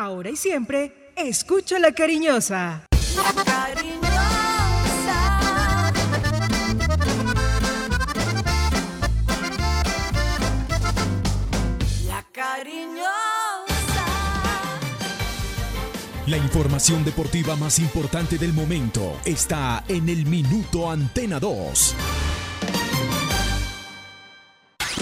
Ahora y siempre, escucha la cariñosa. La cariñosa. La cariñosa. La información deportiva más importante del momento está en el Minuto Antena 2.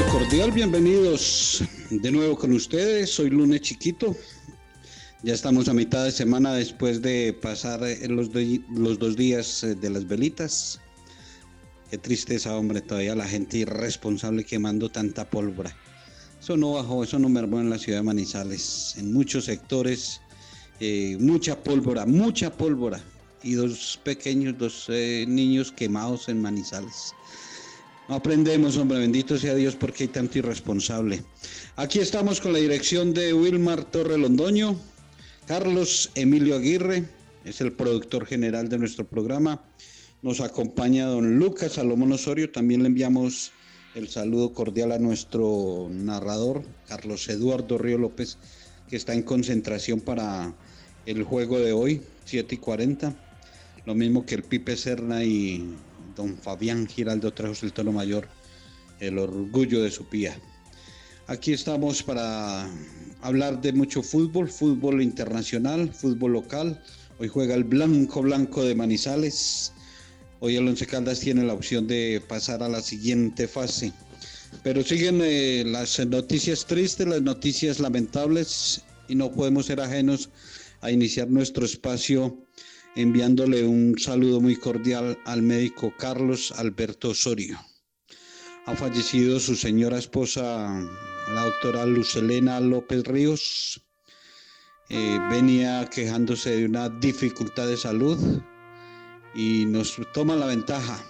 Cordial, bienvenidos de nuevo con ustedes. Soy Lunes Chiquito. Ya estamos a mitad de semana después de pasar eh, los, los dos días eh, de las velitas. Qué tristeza, hombre, todavía la gente irresponsable quemando tanta pólvora. Eso no bajó, eso no mermó en la ciudad de Manizales. En muchos sectores, eh, mucha pólvora, mucha pólvora. Y dos pequeños, dos niños quemados en Manizales. Aprendemos, hombre, bendito sea Dios porque hay tanto irresponsable. Aquí estamos con la dirección de Wilmar Torre Londoño, Carlos Emilio Aguirre, es el productor general de nuestro programa. Nos acompaña don Lucas Salomón Osorio, también le enviamos el saludo cordial a nuestro narrador, Carlos Eduardo Río López, que está en concentración para el juego de hoy, 7 y 40. Lo mismo que el Pipe Serna y don Fabián Giraldo Trejos del Tono Mayor, el orgullo de su pía. Aquí estamos para hablar de mucho fútbol, fútbol internacional, fútbol local. Hoy juega el Blanco Blanco de Manizales. Hoy el Once Caldas tiene la opción de pasar a la siguiente fase. Pero siguen eh, las noticias tristes, las noticias lamentables y no podemos ser ajenos a iniciar nuestro espacio enviándole un saludo muy cordial al médico Carlos Alberto Osorio. Ha fallecido su señora esposa, la doctora Lucelena López Ríos. Eh, venía quejándose de una dificultad de salud y nos toma la ventaja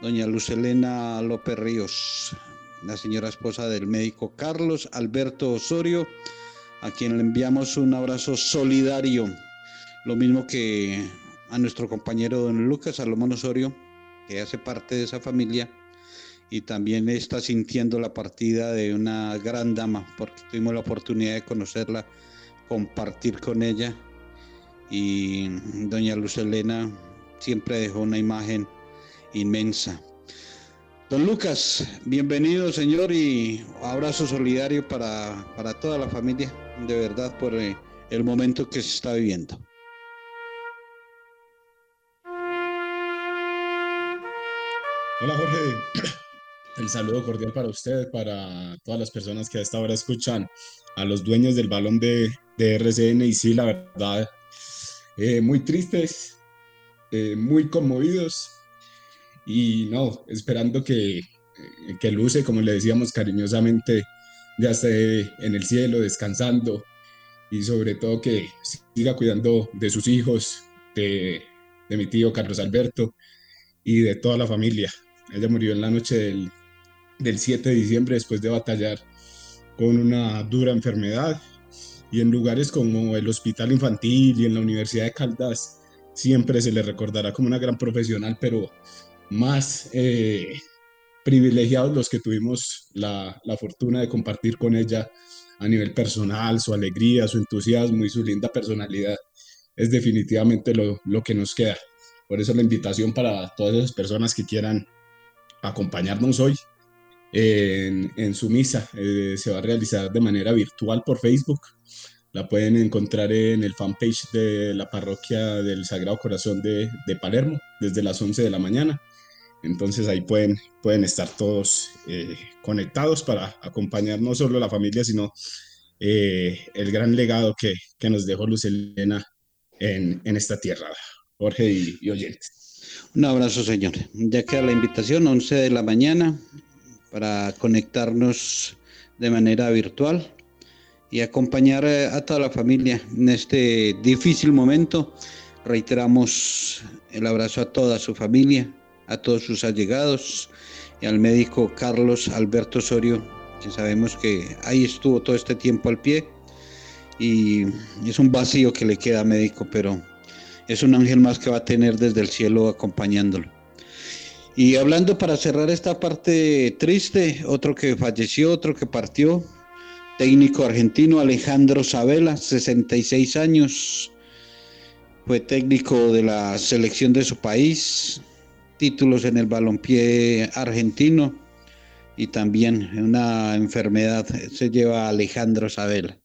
doña Lucelena López Ríos, la señora esposa del médico Carlos Alberto Osorio, a quien le enviamos un abrazo solidario lo mismo que a nuestro compañero don Lucas Salomón Osorio, que hace parte de esa familia y también está sintiendo la partida de una gran dama, porque tuvimos la oportunidad de conocerla, compartir con ella y doña Luz Elena siempre dejó una imagen inmensa. Don Lucas, bienvenido señor y abrazo solidario para, para toda la familia, de verdad, por eh, el momento que se está viviendo. Hola Jorge, el saludo cordial para usted, para todas las personas que a esta hora escuchan, a los dueños del balón de, RCN y sí, la verdad, eh, muy tristes, eh, muy conmovidos. Y no, esperando que, eh, que Luce, como le decíamos cariñosamente, ya esté en el cielo descansando. Y sobre todo que siga cuidando de sus hijos, de, de mi tío Carlos Alberto y de toda la familia. Ella murió en la noche del, del 7 de diciembre después de batallar con una dura enfermedad y en lugares como el Hospital Infantil y en la Universidad de Caldas siempre se le recordará como una gran profesional, pero más eh, privilegiados los que tuvimos la, la fortuna de compartir con ella a nivel personal, su alegría, su entusiasmo y su linda personalidad es definitivamente lo, lo que nos queda. Por eso la invitación para todas esas personas que quieran acompañarnos hoy en, en su misa. Eh, se va a realizar de manera virtual por Facebook. la pueden encontrar en el fanpage de la parroquia del Sagrado Corazón de, de Palermo desde las 11 de la mañana. Entonces ahí pueden, pueden estar todos eh, conectados para acompañar no solo la familia, sino eh, el gran legado que, que, nos dejó Luz Elena en, en esta tierra. Jorge y, y, oyentes. Un abrazo, señor. Ya queda la invitación, 11 de la mañana, para conectarnos de manera virtual y acompañar eh, a toda la familia en este difícil momento. Reiteramos el abrazo a toda su familia, a todos sus allegados y al médico Carlos Alberto Osorio, que sabemos que ahí estuvo todo este tiempo al pie y es un vacío que le queda médico, pero es un ángel más que va a tener desde el cielo acompañándolo. Y hablando para cerrar esta parte triste, otro que falleció, otro que partió, técnico argentino Alejandro Sabela, 66 años, fue técnico de la selección de su país, títulos en el balompié argentino y también una enfermedad se lleva Alejandro Sabela.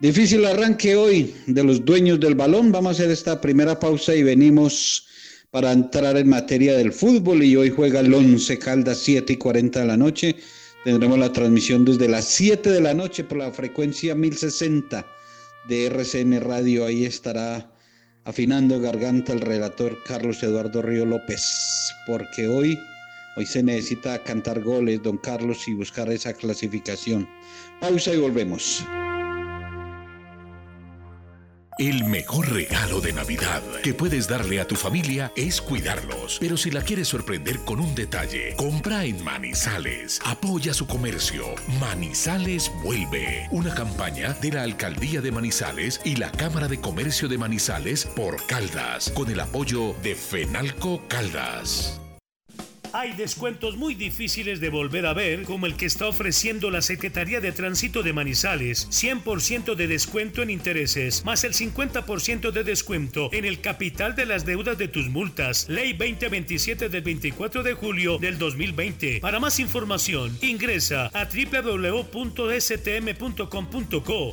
Difícil arranque hoy de los dueños del balón. Vamos a hacer esta primera pausa y venimos para entrar en materia del fútbol y hoy juega el 11 Caldas 7 y 40 de la noche. Tendremos la transmisión desde las 7 de la noche por la frecuencia 1060 de RCN Radio. Ahí estará afinando garganta el relator Carlos Eduardo Río López, porque hoy, hoy se necesita cantar goles, don Carlos, y buscar esa clasificación. Pausa y volvemos. El mejor regalo de Navidad que puedes darle a tu familia es cuidarlos. Pero si la quieres sorprender con un detalle, compra en Manizales. Apoya su comercio. Manizales vuelve. Una campaña de la Alcaldía de Manizales y la Cámara de Comercio de Manizales por Caldas, con el apoyo de Fenalco Caldas. Hay descuentos muy difíciles de volver a ver, como el que está ofreciendo la Secretaría de Tránsito de Manizales. 100% de descuento en intereses, más el 50% de descuento en el capital de las deudas de tus multas. Ley 2027 del 24 de julio del 2020. Para más información, ingresa a www.stm.com.co.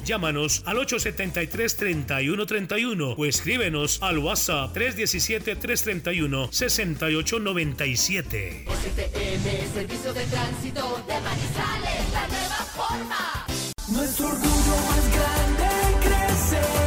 Llámanos al 873-3131 o escríbenos al WhatsApp 317-331-6897. STM, Servicio de Tránsito de Manizales, la nueva forma. Nuestro orgullo más grande crece.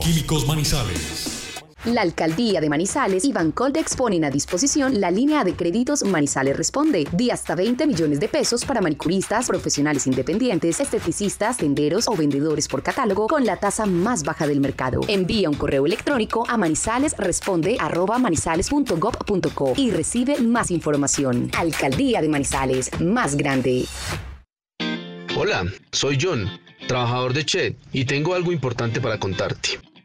Químicos Manizales. La Alcaldía de Manizales y Bancoldex ponen a disposición la línea de créditos Manizales Responde, de hasta 20 millones de pesos para manicuristas, profesionales independientes, esteticistas, tenderos o vendedores por catálogo con la tasa más baja del mercado. Envía un correo electrónico a manizalesresponde@manizales.gov.co y recibe más información. Alcaldía de Manizales, más grande. Hola, soy John, trabajador de Chet, y tengo algo importante para contarte.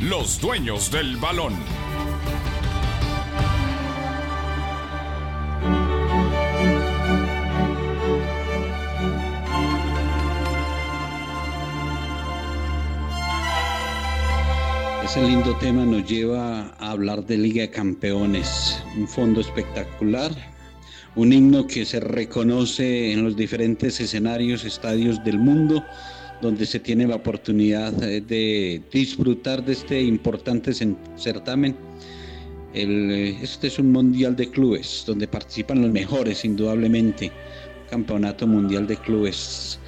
los dueños del balón. Ese lindo tema nos lleva a hablar de Liga de Campeones, un fondo espectacular, un himno que se reconoce en los diferentes escenarios, estadios del mundo, donde se tiene la oportunidad de disfrutar de este importante certamen. este es un mundial de clubes, donde participan los mejores, indudablemente, campeonato mundial de clubes.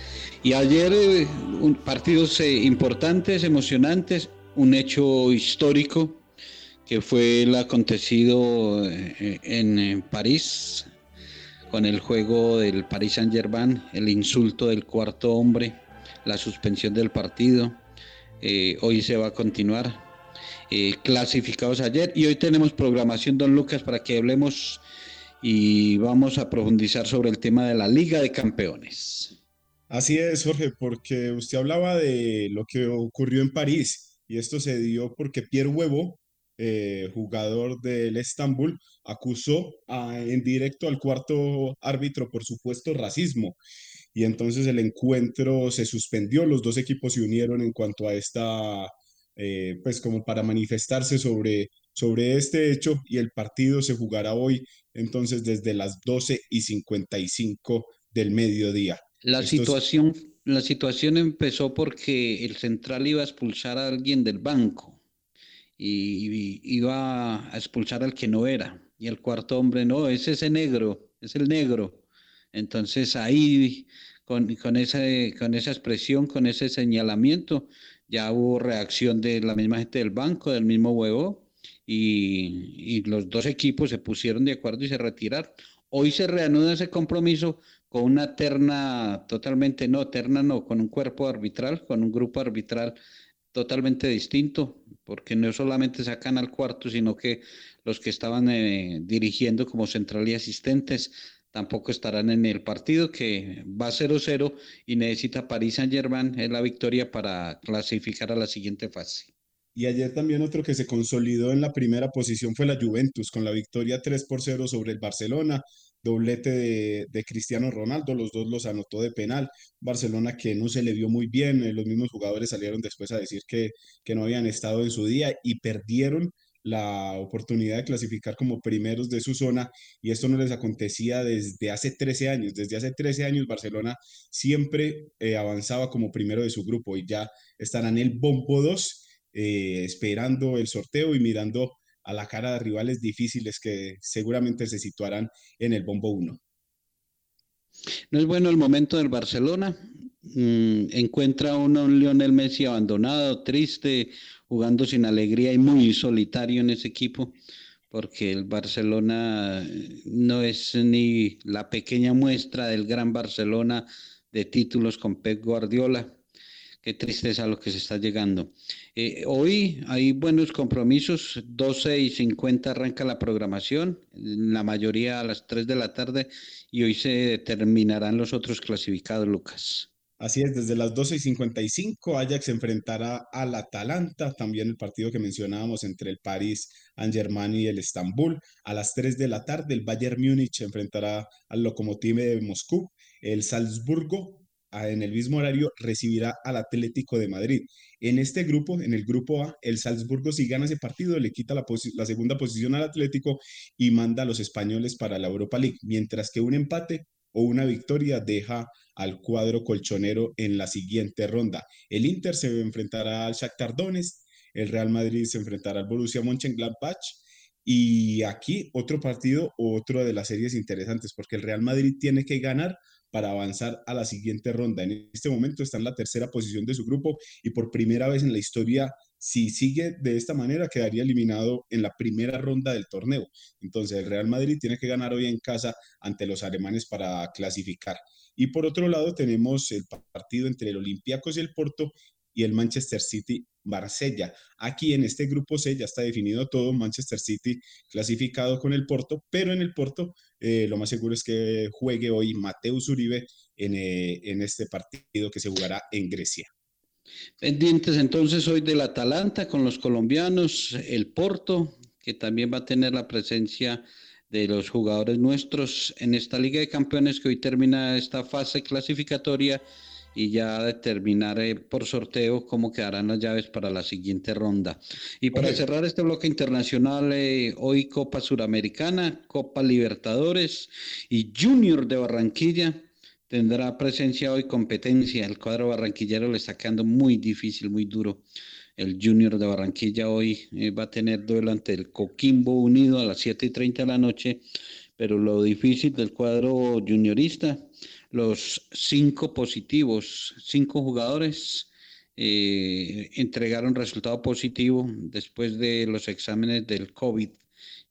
Y ayer eh, partidos eh, importantes, emocionantes, un hecho histórico que fue el acontecido eh, en París con el juego del Paris Saint-Germain, el insulto del cuarto hombre, la suspensión del partido. Eh, hoy se va a continuar. Eh, clasificados ayer y hoy tenemos programación, don Lucas, para que hablemos y vamos a profundizar sobre el tema de la Liga de Campeones. Así es, Jorge, porque usted hablaba de lo que ocurrió en París y esto se dio porque Pierre Huevo, eh, jugador del Estambul, acusó en directo al cuarto árbitro por supuesto racismo. Y entonces el encuentro se suspendió, los dos equipos se unieron en cuanto a esta, eh, pues como para manifestarse sobre, sobre este hecho y el partido se jugará hoy, entonces desde las 12 y 55 del mediodía. La situación la situación empezó porque el central iba a expulsar a alguien del banco y, iba a expulsar al que no era. Y el cuarto hombre, no, es ese negro, es el negro. Entonces ahí, con, con, esa, con esa expresión, con ese señalamiento, ya hubo reacción de la misma gente del banco, del mismo huevo, y, y los dos equipos se pusieron de acuerdo y se retiraron. Hoy se reanuda ese compromiso con una terna totalmente, no, terna no, con un cuerpo arbitral, con un grupo arbitral totalmente distinto, porque no solamente sacan al cuarto, sino que los que estaban eh, dirigiendo como central y asistentes tampoco estarán en el partido, que va 0-0 y necesita París Saint-Germain en la victoria para clasificar a la siguiente fase. Y ayer también otro que se consolidó en la primera posición fue la Juventus, con la victoria 3 por 0 sobre el Barcelona doblete de, Cristiano Ronaldo, los dos los anotó de penal. Barcelona que no se le vio muy bien, eh, los mismos jugadores salieron después a decir que, que no habían estado en su día y perdieron la oportunidad de clasificar como primeros de su zona y esto no les acontecía desde hace 13 años. Desde hace 13 años Barcelona siempre eh, avanzaba como primero de su grupo y ya estarán en el bombo 2 eh, esperando el sorteo y mirando a la cara de rivales difíciles que seguramente se situarán en el bombo 1. No es bueno el momento del Barcelona. Mm, encuentra uno un Lionel Messi abandonado, triste, jugando sin alegría y muy solitario en ese equipo, porque el Barcelona no es ni la pequeña muestra del gran Barcelona de títulos con Pep Guardiola. Qué tristeza lo que se está llegando. Eh, hoy hay buenos compromisos, 12 y 50 arranca la programación, la mayoría a las 3 de la tarde y hoy se determinarán los otros clasificados, Lucas. Así es, desde las 12 y 55 Ajax enfrentará al Atalanta, también el partido que mencionábamos entre el París Saint-Germain y el Estambul. A las 3 de la tarde el Bayern Múnich enfrentará al Lokomotiv de Moscú. El Salzburgo en el mismo horario recibirá al Atlético de Madrid. En este grupo, en el grupo A, el Salzburgo si gana ese partido le quita la, la, segunda posición al Atlético y manda a los españoles para la Europa League, mientras que un empate o una victoria deja al cuadro colchonero en la siguiente ronda. El Inter se enfrentará al Shakhtar Donetsk, el Real Madrid se enfrentará al Borussia Mönchengladbach y aquí otro partido, otro de las series interesantes, porque el Real Madrid tiene que ganar para avanzar a la siguiente ronda. En este momento está en la tercera posición de su grupo y por primera vez en la historia, si sigue de esta manera, quedaría eliminado en la primera ronda del torneo. Entonces el Real Madrid tiene que ganar hoy en casa ante los alemanes para clasificar. Y por otro lado tenemos el partido entre el Olympiacos y el Porto y el Manchester City Marsella. Aquí en este grupo C ya está definido todo, Manchester City clasificado con el Porto, pero en el Porto eh, lo más seguro es que juegue hoy Mateus Uribe en, eh, en este partido que se jugará en Grecia. Pendientes entonces hoy del Atalanta con los colombianos, el Porto, que también va a tener la presencia de los jugadores nuestros en esta Liga de Campeones que hoy termina esta fase clasificatoria y ya determinar eh, por sorteo cómo quedarán las llaves para la siguiente ronda. Y para cerrar este bloque internacional, eh, hoy Copa Suramericana, Copa Libertadores y Junior de Barranquilla tendrá presencia hoy competencia. El cuadro barranquillero le está quedando muy difícil, muy duro. El Junior de Barranquilla hoy eh, va a tener duelo ante el Coquimbo Unido a las 7 y 30 de la noche, pero lo difícil del cuadro juniorista, los cinco positivos, cinco jugadores eh, entregaron resultado positivo después de los exámenes del COVID.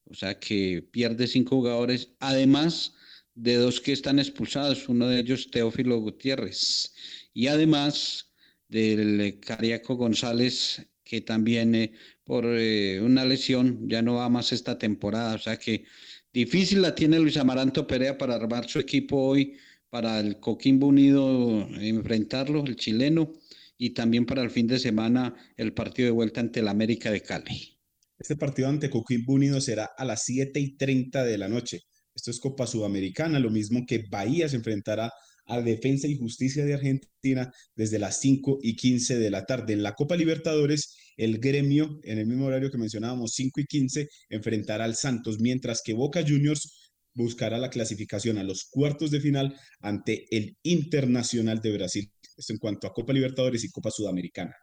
O sea que pierde cinco jugadores, además de dos que están expulsados, uno de ellos Teófilo Gutiérrez, y además del Cariaco González, que también eh, por eh, una lesión ya no va más esta temporada. O sea que difícil la tiene Luis Amaranto Perea para armar su equipo hoy, para el Coquimbo Unido enfrentarlo, el chileno, y también para el fin de semana el partido de vuelta ante el América de Cali. Este partido ante Coquimbo Unido será a las 7 y 30 de la noche. Esto es Copa Sudamericana, lo mismo que Bahía se enfrentará a Defensa y Justicia de Argentina desde las 5 y 15 de la tarde. En la Copa Libertadores, el gremio, en el mismo horario que mencionábamos, 5 y 15, enfrentará al Santos, mientras que Boca Juniors buscará la clasificación a los cuartos de final ante el Internacional de Brasil. Esto en cuanto a Copa Libertadores y Copa Sudamericana.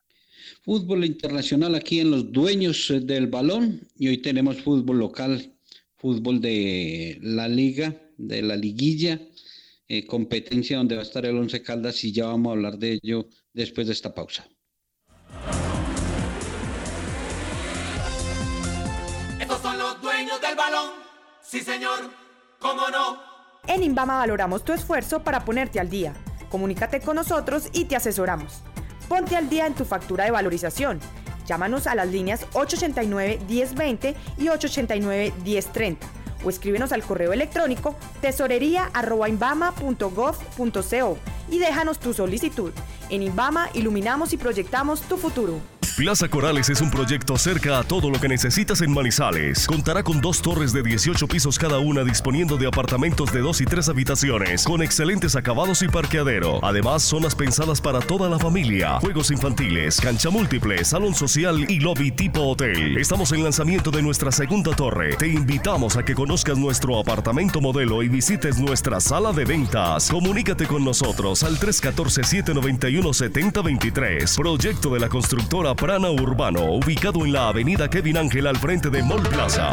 Fútbol internacional aquí en los dueños eh, del balón y hoy tenemos fútbol local, fútbol de la liga, de la liguilla eh, competencia donde va a estar el Once Caldas y ya vamos a hablar de ello después de esta pausa. Estos son los dueños del balón. Sí, señor. ¿Cómo no? En Invama valoramos tu esfuerzo para ponerte al día. Comunícate con nosotros y te asesoramos. Ponte al día en tu factura de valorización. Llámanos a las líneas 889-1020 y 889-1030 o escríbenos al correo electrónico tesorería.invama.gov.co y déjanos tu solicitud. En Invama iluminamos y proyectamos tu futuro. Plaza Corales es un proyecto cerca a todo lo que necesitas en Manizales. Contará con dos torres de 18 pisos cada una disponiendo de apartamentos de dos y tres habitaciones, con excelentes acabados y parqueadero. Además, zonas pensadas para toda la familia, juegos infantiles, cancha múltiple, salón social y lobby tipo hotel. Estamos en lanzamiento de nuestra segunda torre. Te invitamos a que conozcas nuestro apartamento modelo y visites nuestra sala de ventas. Comunícate con nosotros al 314-791-7023. Proyecto de la constructora Urbano, ubicado en la avenida Kevin Ángel al frente de Mall Plaza.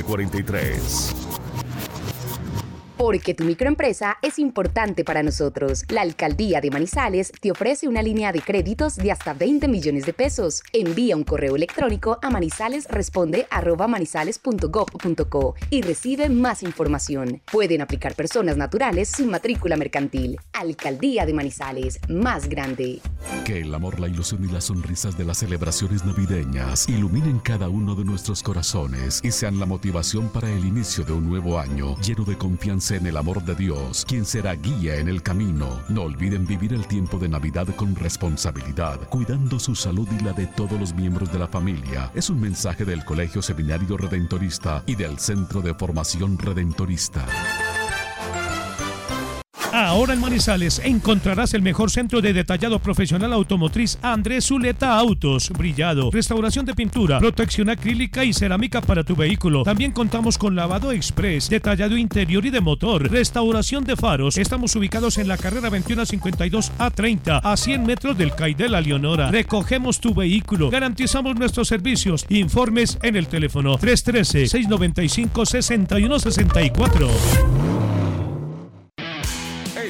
43. Porque tu microempresa es importante para nosotros. La Alcaldía de Manizales te ofrece una línea de créditos de hasta 20 millones de pesos. Envía un correo electrónico a manizalesresponde@manizales.gov.co y recibe más información. Pueden aplicar personas naturales sin matrícula mercantil. Alcaldía de Manizales, más grande. Que el amor, la ilusión y las sonrisas de las celebraciones navideñas iluminen cada uno de nuestros corazones y sean la motivación para el inicio de un nuevo año lleno de confianza en el amor de Dios, quien será guía en el camino. No olviden vivir el tiempo de Navidad con responsabilidad, cuidando su salud y la de todos los miembros de la familia. Es un mensaje del Colegio Seminario Redentorista y del Centro de Formación Redentorista. Ahora en Manizales encontrarás el mejor centro de detallado profesional automotriz Andrés Zuleta Autos, brillado, restauración de pintura, protección acrílica y cerámica para tu vehículo. También contamos con lavado express, detallado interior y de motor, restauración de faros. Estamos ubicados en la carrera 2152 a 30, a 100 metros del CAI de la Leonora. Recogemos tu vehículo, garantizamos nuestros servicios. Informes en el teléfono 313 695 6164.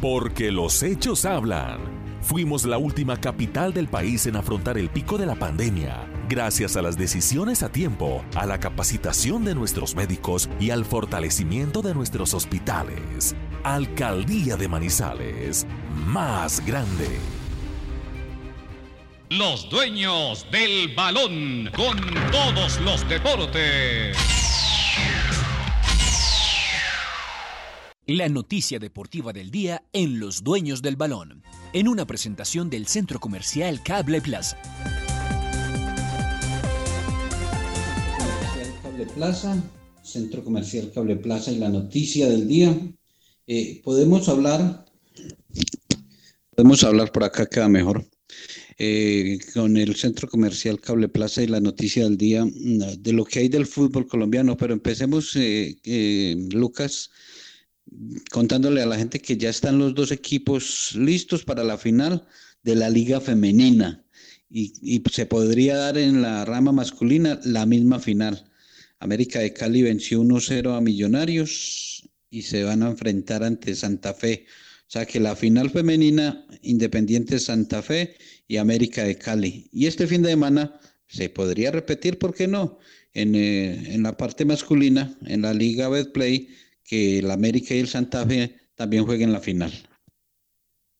Porque los hechos hablan. Fuimos la última capital del país en afrontar el pico de la pandemia, gracias a las decisiones a tiempo, a la capacitación de nuestros médicos y al fortalecimiento de nuestros hospitales. Alcaldía de Manizales, más grande. Los dueños del balón con todos los deportes. La noticia deportiva del día en Los Dueños del Balón, en una presentación del Centro Comercial Cable Plaza. Cable Plaza, Centro Comercial Cable Plaza y la noticia del día. Eh, podemos hablar, podemos hablar por acá, queda mejor. Eh, con el Centro Comercial Cable Plaza y la noticia del día mm, de lo que hay del fútbol colombiano, pero empecemos, eh, eh, Lucas, contándole a la gente que ya están los dos equipos listos para la final de la Liga Femenina y, se podría dar en la rama masculina la misma final. América de Cali venció 1-0 a Millonarios y se van a enfrentar ante Santa Fe. O sea que la final femenina, Independiente Santa Fe y América de Cali. Y este fin de semana se podría repetir, ¿por qué no? En, eh, en la parte masculina, en la Liga Betplay, que el América y el Santa Fe también jueguen la final.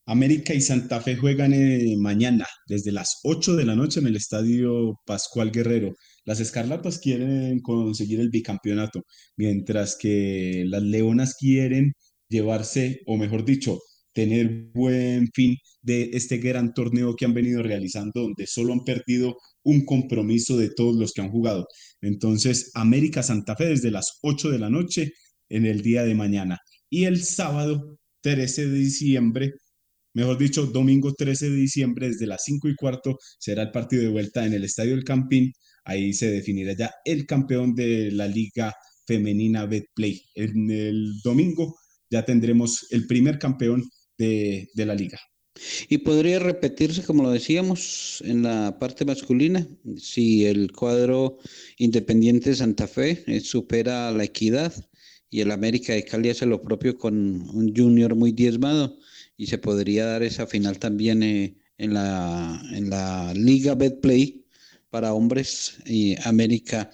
América y Santa Fe juegan eh, mañana desde las 8 de la noche en el Estadio Pascual Guerrero. Las Escarlatas quieren conseguir el bicampeonato, mientras que las Leonas quieren llevarse, o mejor dicho, tener buen fin de este gran torneo que han venido realizando, donde solo han perdido un compromiso de todos los que han jugado. Entonces, América Santa Fe desde las 8 de la noche en el día de mañana. Y el sábado 13 de diciembre, mejor dicho, domingo 13 de diciembre, desde las 5 y cuarto, será el partido de vuelta en el Estadio El Campín. Ahí se definirá ya el campeón de la Liga Femenina Betplay. En el domingo ya tendremos el primer campeón de, de la liga. Y podría repetirse, como lo decíamos, en la parte masculina, si el cuadro Independiente Santa Fe eh, supera la equidad y el América de Cali hace lo propio con un junior muy diezmado y se podría dar esa final también eh, en, la, en la Liga Betplay para hombres y América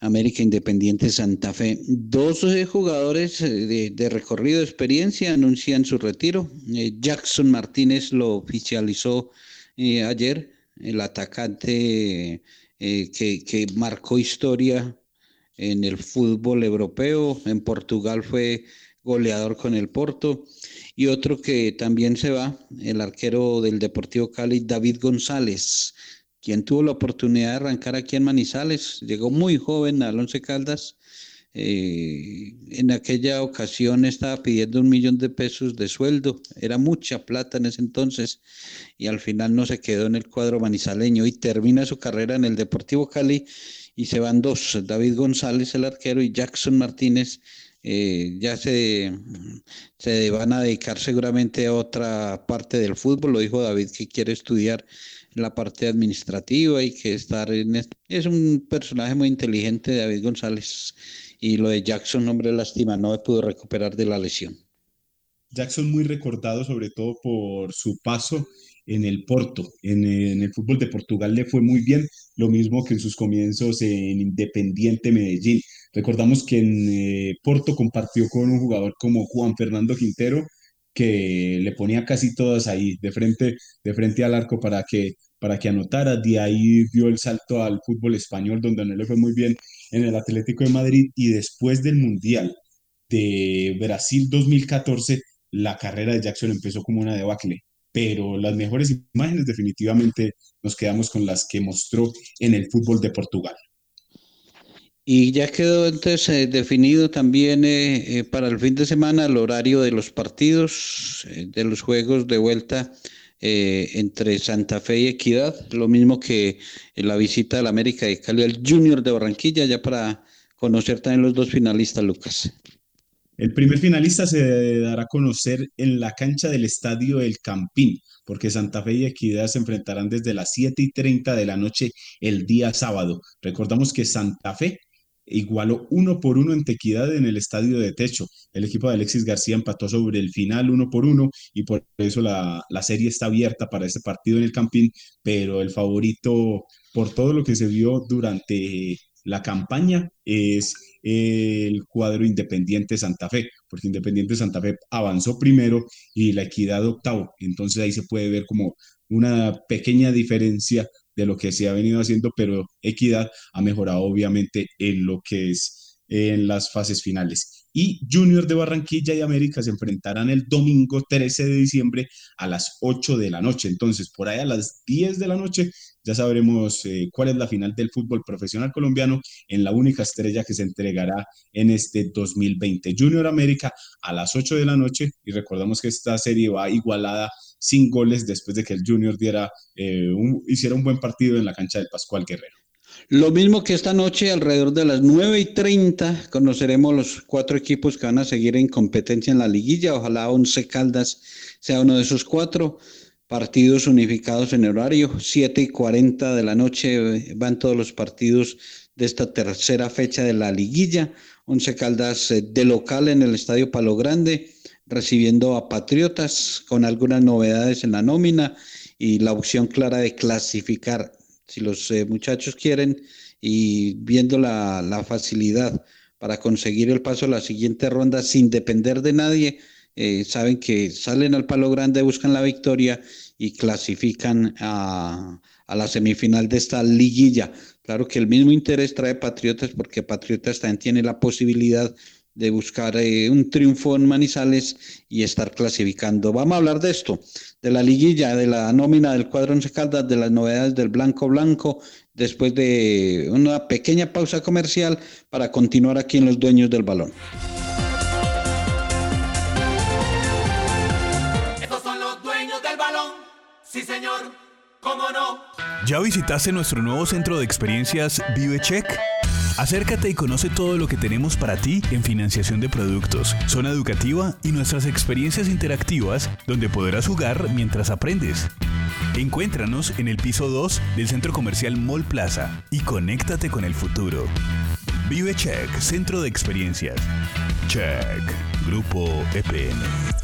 América Independiente Santa Fe. Dos jugadores eh, de, de, recorrido de experiencia anuncian su retiro. Eh, Jackson Martínez lo oficializó ayer, el atacante que, que marcó historia en el fútbol europeo. En Portugal fue goleador con el Porto. Y otro que también se va, el arquero del Deportivo Cali, David González quien tuvo la oportunidad de arrancar aquí en Manizales, llegó muy joven al Once Caldas. Eh, en aquella ocasión estaba pidiendo un millón de pesos de sueldo, era mucha plata en ese entonces, y al final no se quedó en el cuadro manizaleño y termina su carrera en el Deportivo Cali y se van dos, David González el arquero y Jackson Martínez eh, ya se, se van a dedicar seguramente a otra parte del fútbol, lo dijo David que quiere estudiar la parte administrativa y que estar en... Es un personaje muy inteligente, David González, y lo de Jackson, hombre, lástima, no pudo recuperar de la lesión. Jackson muy recordado sobre todo por su paso en el Porto, en, en, el fútbol de Portugal le fue muy bien, lo mismo que en sus comienzos en Independiente Medellín. Recordamos que en eh, Porto compartió con un jugador como Juan Fernando Quintero, que le ponía casi todas ahí, de frente, de frente al arco para que, para que anotara. De ahí dio el salto al fútbol español, donde no le fue muy bien en el Atlético de Madrid. Y después del Mundial de Brasil 2014, la carrera de Jackson empezó como una debacle. Pero las mejores imágenes definitivamente nos quedamos con las que mostró en el fútbol de Portugal. Y ya quedó entonces eh, definido también eh, eh, para el fin de semana el horario de los partidos, de los juegos de vuelta entre Santa Fe y Equidad, lo mismo que la visita del América de Cali al Junior de Barranquilla, ya para conocer también los dos finalistas, Lucas. El primer finalista se dará a conocer en la cancha del Estadio El Campín, porque Santa Fe y Equidad se enfrentarán desde las 7 y 30 de la noche el día sábado. Recordamos que Santa Fe igualó uno por uno en Equidad en el estadio de techo. El equipo de Alexis García empató sobre el final uno por uno y por eso la, la serie está abierta para ese partido en el Campín, pero el favorito por todo lo que se vio durante la campaña es el cuadro Independiente Santa Fe, porque Independiente Santa Fe avanzó primero y la Equidad octavo. Entonces ahí se puede ver como una pequeña diferencia de lo que se ha venido haciendo, pero Equidad ha mejorado obviamente en lo que es en las fases finales. Y Junior de Barranquilla y América se enfrentarán el domingo 13 de diciembre a las 8 de la noche. Entonces, por ahí a las 10 de la noche ya sabremos eh, cuál es la final del fútbol profesional colombiano en la única estrella que se entregará en este 2020. Junior América a las 8 de la noche y recordamos que esta serie va igualada sin goles después de que el Junior diera, eh, hiciera un buen partido en la cancha del Pascual Guerrero. Lo mismo que esta noche, alrededor de las 9 y 30, conoceremos los cuatro equipos que van a seguir en competencia en la liguilla. Ojalá Once Caldas sea uno de esos cuatro. Partidos unificados en horario, 7 y 40 de la noche eh, van todos los partidos de esta tercera fecha de la liguilla. Once Caldas eh, de local en el Estadio Palo Grande, recibiendo a Patriotas con algunas novedades en la nómina y la opción clara de clasificar si los eh, muchachos quieren y viendo la, facilidad para conseguir el paso a la siguiente ronda sin depender de nadie, eh, saben que salen al palo grande, buscan la victoria y clasifican a, a, la semifinal de esta liguilla. Claro que el mismo interés trae Patriotas porque Patriotas también tiene la posibilidad de buscar eh, un triunfo en Manizales y estar clasificando. Vamos a hablar de esto, de la liguilla, de la nómina del cuadro Once Caldas, de las novedades del Blanco Blanco, después de una pequeña pausa comercial para continuar aquí en Los Dueños del Balón. Estos son los dueños del balón, sí señor, cómo no. ¿Ya visitaste nuestro nuevo centro de experiencias ViveCheck? Acércate y conoce todo lo que tenemos para ti en financiación de productos, zona educativa y nuestras experiencias interactivas donde podrás jugar mientras aprendes. Encuéntranos en el piso 2 del centro comercial Mall Plaza y conéctate con el futuro. Vive Check, Centro de Experiencias. Check, Grupo EPN.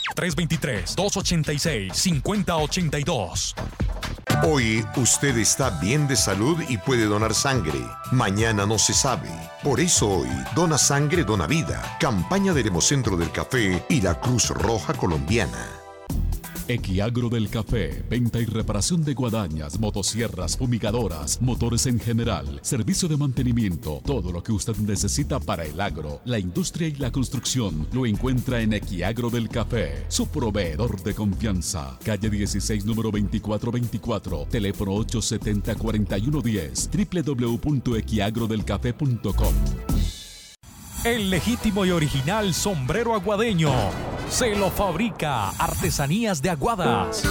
323-286-5082. Hoy usted está bien de salud y puede donar sangre. Mañana no se sabe. Por eso hoy, Dona Sangre, Dona Vida. Campaña del Hemocentro del Café y la Cruz Roja Colombiana. Equiagro del Café, venta y reparación de guadañas, motosierras, fumigadoras, motores en general, servicio de mantenimiento, todo lo que usted necesita para el agro, la industria y la construcción lo encuentra en Equiagro del Café, su proveedor de confianza. Calle 16, número 2424, teléfono 870-4110, www.equiagrodelcafé.com. El legítimo y original sombrero aguadeño se lo fabrica Artesanías de Aguadas.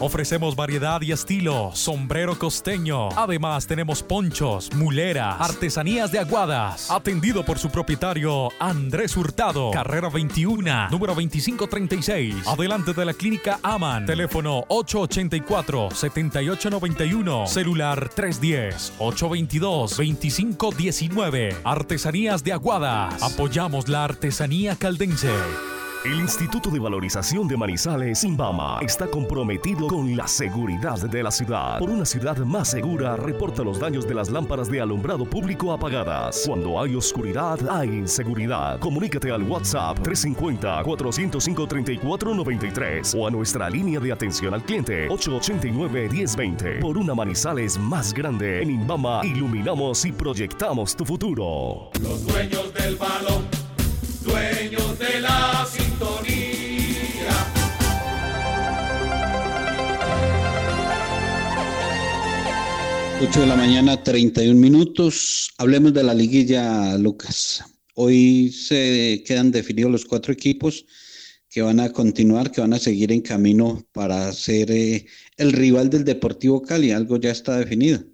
Ofrecemos variedad y estilo, sombrero costeño. Además tenemos ponchos, muleras, artesanías de aguadas. Atendido por su propietario Andrés Hurtado, carrera 21, número 2536. Adelante de la clínica Aman. Teléfono 884-7891. Celular 310-822-2519. Artesanías de Aguadas. Apoyamos la artesanía caldense. El Instituto de Valorización de Manizales, Imbama, está comprometido con la seguridad de la ciudad. Por una ciudad más segura, reporta los daños de las lámparas de alumbrado público apagadas. Cuando hay oscuridad, hay inseguridad. Comunícate al WhatsApp 350-405-3493 o a nuestra línea de atención al cliente 889-1020. Por una Manizales más grande, en Imbama iluminamos y proyectamos tu futuro. Los dueños del balón, dueños de la sintonía. 8 de la mañana, 31 minutos. Hablemos de la liguilla, Lucas. Hoy se quedan definidos los cuatro equipos que van a continuar, que van a seguir en camino para ser eh, el rival del Deportivo Cali. Algo ya está definido.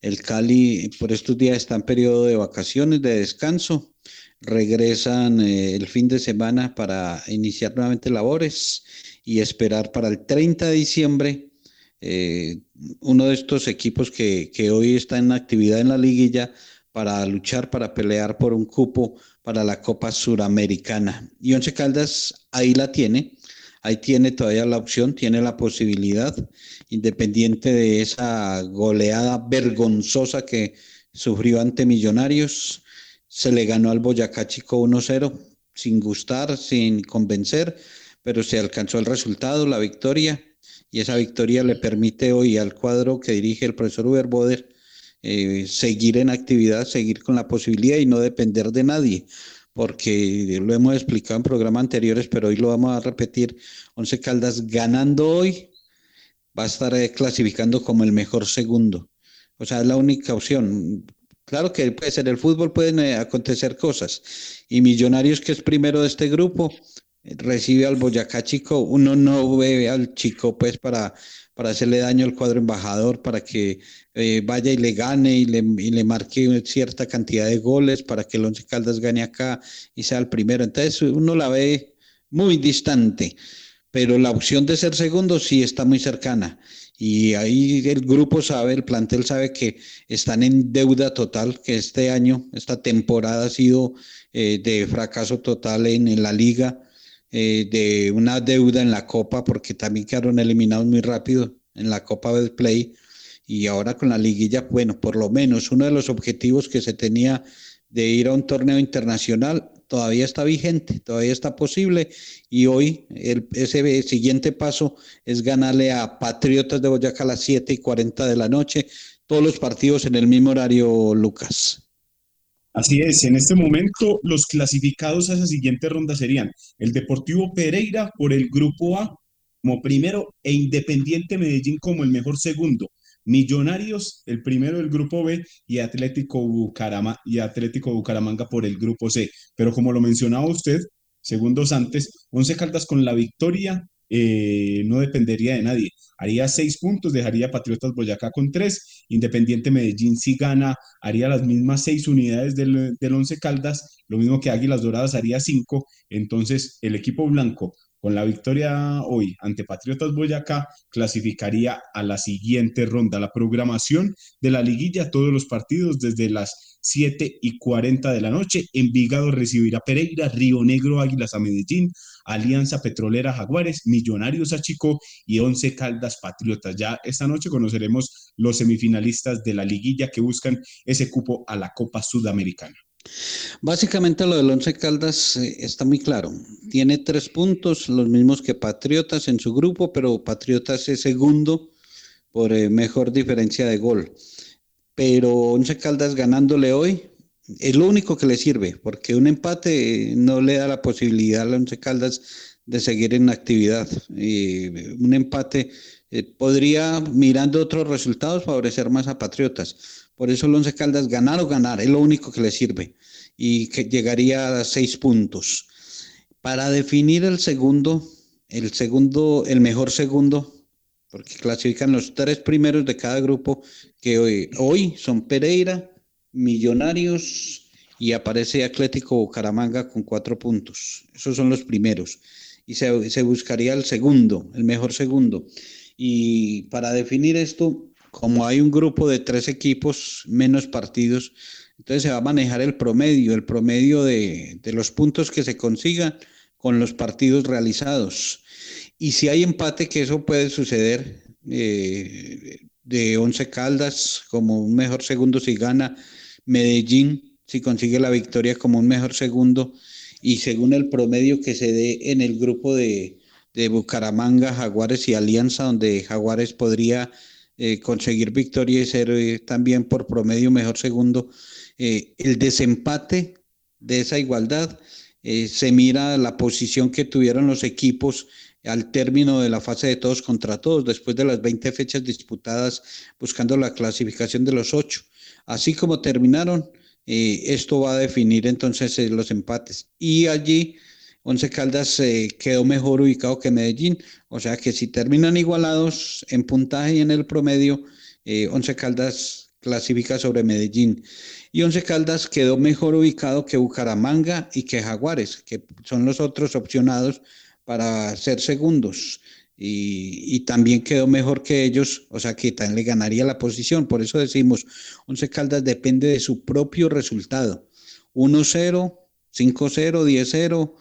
El Cali por estos días está en periodo de vacaciones, de descanso. Regresan eh, el fin de semana para iniciar nuevamente labores y esperar para el 30 de diciembre eh, uno de estos equipos que, que, hoy está en actividad en la liguilla para luchar, para pelear por un cupo para la Copa Suramericana. Y Once Caldas ahí la tiene, ahí tiene todavía la opción, tiene la posibilidad, independiente de esa goleada vergonzosa que sufrió ante Millonarios, se le ganó al Boyacá Chico 1-0, sin gustar, sin convencer, pero se alcanzó el resultado, la victoria y esa victoria le permite hoy al cuadro que dirige el profesor Uber Boder eh, seguir en actividad, seguir con la posibilidad y no depender de nadie, porque lo hemos explicado en programas anteriores, pero hoy lo vamos a repetir. Once Caldas ganando hoy va a estar eh, clasificando como el mejor segundo. O sea, es la única opción. Claro que puede ser el fútbol, pueden eh, acontecer cosas. Y Millonarios, que es primero de este grupo, recibe al Boyacá Chico, uno no ve al Chico pues para, para hacerle daño al cuadro embajador, para que eh, vaya y le gane y le, y le, marque cierta cantidad de goles, para que el Once Caldas gane acá y sea el primero. Entonces uno la ve muy distante, pero la opción de ser segundo sí está muy cercana. Y ahí el grupo sabe, el plantel sabe que están en deuda total, que este año, esta temporada ha sido eh, de fracaso total en, en la liga eh, de una deuda en la Copa, porque también quedaron eliminados muy rápido en la Copa del Play. Y ahora con la liguilla, bueno, por lo menos uno de los objetivos que se tenía de ir a un torneo internacional todavía está vigente, todavía está posible. Y hoy el, ese siguiente paso es ganarle a Patriotas de Boyacá a las 7 y 40 de la noche. Todos los partidos en el mismo horario, Lucas. Así es, en este momento los clasificados a esa siguiente ronda serían el Deportivo Pereira por el grupo A como primero e Independiente Medellín como el mejor segundo. Millonarios, el primero del grupo B, y Atlético, Bucarama, y Atlético Bucaramanga por el grupo C. Pero como lo mencionaba usted, segundos antes, Once Caldas con la victoria eh, no dependería de nadie. Haría seis puntos, dejaría Patriotas Boyacá con tres. Independiente Medellín si gana, haría las mismas seis unidades del, del Once Caldas, lo mismo que Águilas Doradas haría cinco. Entonces, el equipo blanco con la victoria hoy ante Patriotas Boyacá, clasificaría a la siguiente ronda. La programación de la liguilla, todos los partidos desde las 7 y 40 de la noche. Envigado recibirá Pereira, Río Negro Águilas a Medellín, Alianza Petrolera Jaguares, Millonarios a Chico y Once Caldas Patriotas. Ya esta noche conoceremos los semifinalistas de la liguilla que buscan ese cupo a la Copa Sudamericana. Básicamente lo del Once Caldas eh, está muy claro. Tiene tres puntos, los mismos que Patriotas en su grupo, pero Patriotas es segundo por eh, mejor diferencia de gol. Pero Once Caldas ganándole hoy es lo único que le sirve, porque un empate no le da la posibilidad al Once Caldas de seguir en actividad. un empate eh, podría, mirando otros resultados, favorecer más a Patriotas. Por eso el Once Caldas ganar o ganar es lo único que le sirve y que llegaría a seis puntos. Para definir el segundo, el segundo, el mejor segundo, porque clasifican los tres primeros de cada grupo, que hoy, hoy son Pereira, Millonarios y aparece Atlético Bucaramanga con cuatro puntos. Esos son los primeros. Y se, se buscaría el segundo, el mejor segundo. Y para definir esto, como hay un grupo de tres equipos, menos partidos, entonces se va a manejar el promedio, el promedio de, los puntos que se consigan con los partidos realizados. Y si hay empate, que eso puede suceder eh, de Once Caldas como un mejor segundo si gana, Medellín si consigue la victoria como un mejor segundo y según el promedio que se dé en el grupo de, de Bucaramanga, Jaguares y Alianza, donde Jaguares podría eh, conseguir victoria y ser eh, también por promedio mejor segundo, el desempate de esa igualdad se mira la posición que tuvieron los equipos al término de la fase de todos contra todos, después de las 20 fechas disputadas buscando la clasificación de los ocho. Así como terminaron, eh, esto va a definir entonces eh, los empates. Y allí Once Caldas eh, quedó mejor ubicado que Medellín, o sea que si terminan igualados en puntaje y en el promedio, Once Caldas clasifica sobre Medellín. Y Once Caldas quedó mejor ubicado que Bucaramanga y que Jaguares, que son los otros opcionados para ser segundos. Y, también quedó mejor que ellos, o sea que también le ganaría la posición. Por eso decimos, Once Caldas depende de su propio resultado. 1-0, 5-0, 10-0,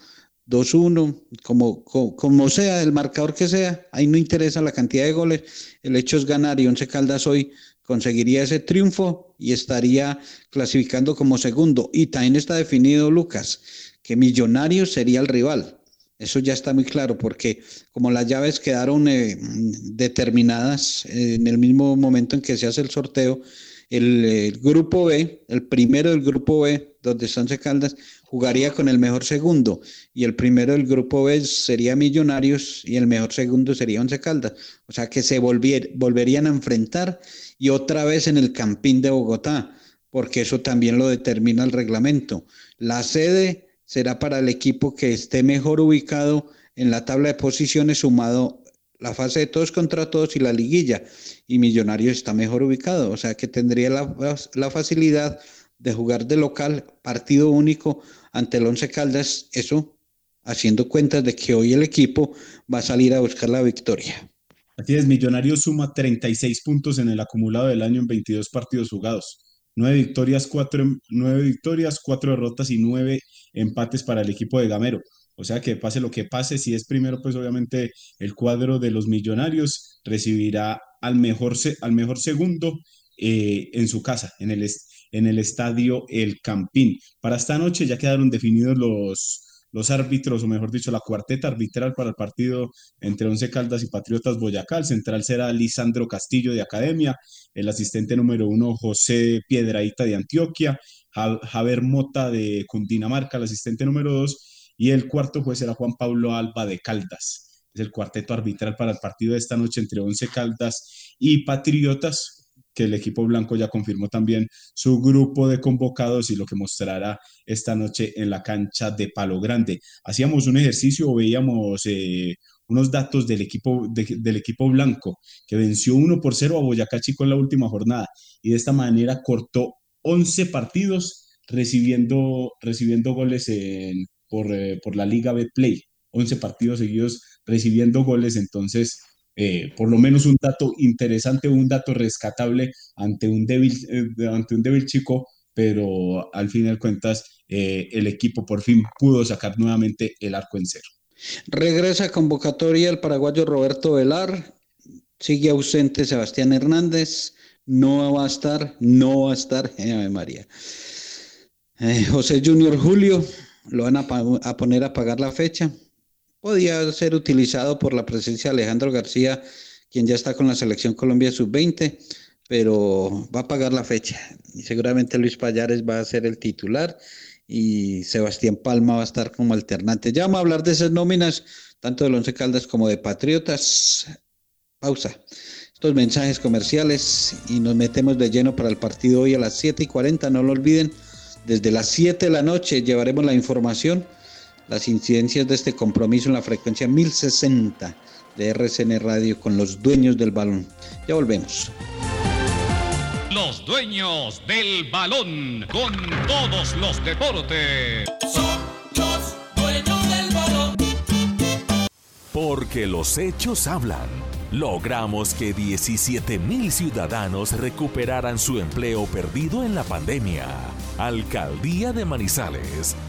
2-1, como, como, sea, el marcador que sea, ahí no interesa la cantidad de goles, el hecho es ganar y Once Caldas hoy conseguiría ese triunfo y estaría clasificando como segundo. Y también está definido, Lucas, que Millonarios sería el rival. Eso ya está muy claro porque como las llaves quedaron eh, determinadas en el mismo momento en que se hace el sorteo, el, grupo B, el primero del grupo B, donde están Caldas, jugaría con el mejor segundo y el primero del grupo B sería Millonarios y el mejor segundo sería Once Caldas. O sea que se volverían a enfrentar y otra vez en el Campín de Bogotá, porque eso también lo determina el reglamento. La sede será para el equipo que esté mejor ubicado en la tabla de posiciones sumado la fase de todos contra todos y la liguilla. Y Millonarios está mejor ubicado, o sea que tendría la, facilidad de jugar de local, partido único ante el Once Caldas, eso haciendo cuentas de que hoy el equipo va a salir a buscar la victoria. Así es, Millonarios suma 36 puntos en el acumulado del año en 22 partidos jugados. Nueve victorias, cuatro, nueve victorias, cuatro derrotas y nueve empates para el equipo de Gamero. O sea que pase lo que pase, si es primero, pues obviamente el cuadro de los millonarios recibirá al mejor, al mejor segundo eh, en su casa, en el, en el estadio El Campín. Para esta noche ya quedaron definidos los, los árbitros, o mejor dicho, la cuarteta arbitral para el partido entre Once Caldas y Patriotas Boyacá. El central será Lisandro Castillo de Academia, el asistente número uno José Piedraíta de Antioquia, Javier Mota de Cundinamarca, el asistente número dos, y el cuarto juez será Juan Pablo Alba de Caldas. Es el cuarteto arbitral para el partido de esta noche entre Once Caldas y Patriotas que el equipo blanco ya confirmó también su grupo de convocados y lo que mostrará esta noche en la cancha de Palo Grande. Hacíamos un ejercicio, veíamos eh, unos datos del equipo, del equipo blanco, que venció 1 por 0 a Boyacá Chico en la última jornada y de esta manera cortó 11 partidos recibiendo, recibiendo goles por, eh, por la Liga B Play. 11 partidos seguidos recibiendo goles, entonces eh, por lo menos un dato interesante, un dato rescatable ante un débil, eh, ante un débil chico, pero al fin de cuentas eh, el equipo por fin pudo sacar nuevamente el arco en cero. Regresa convocatoria el paraguayo Roberto Velar, sigue ausente Sebastián Hernández, no va a estar, no va a estar, María. José Junior Julio, lo van a, a poner a pagar la fecha, podía ser utilizado por la presencia de Alejandro García, quien ya está con la selección Colombia sub-20, pero va a pagar la fecha. Y seguramente Luis Payares va a ser el titular y Sebastián Palma va a estar como alternante. Ya vamos a hablar de esas nóminas, tanto del Once Caldas como de Patriotas. Pausa. Estos mensajes comerciales y nos metemos de lleno para el partido hoy a las 7 y 40. No lo olviden, desde las 7 de la noche llevaremos la información las incidencias de este compromiso en la frecuencia 1060 de RCN Radio con los dueños del balón. Ya volvemos. Los dueños del balón con todos los deportes. Son los dueños del balón. Porque los hechos hablan. Logramos que 17 mil ciudadanos recuperaran su empleo perdido en la pandemia. Alcaldía de Manizales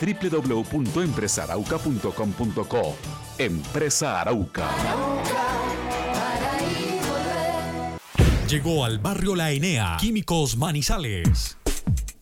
www.empresarauca.com.co. Empresa Arauca. Llegó al barrio La Enea, Químicos Manizales.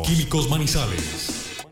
Químicos Manizales.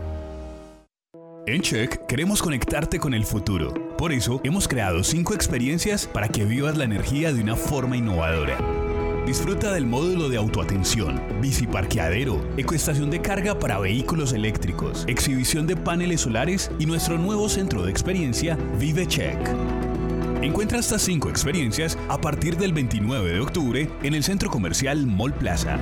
En Check queremos conectarte con el futuro. Por eso hemos creado cinco experiencias para que vivas la energía de una forma innovadora. Disfruta del módulo de autoatención, biciparqueadero, ecoestación de carga para vehículos eléctricos, exhibición de paneles solares y nuestro nuevo centro de experiencia Vive Check. Encuentra estas cinco experiencias a partir del 29 de octubre en el centro comercial Mall Plaza.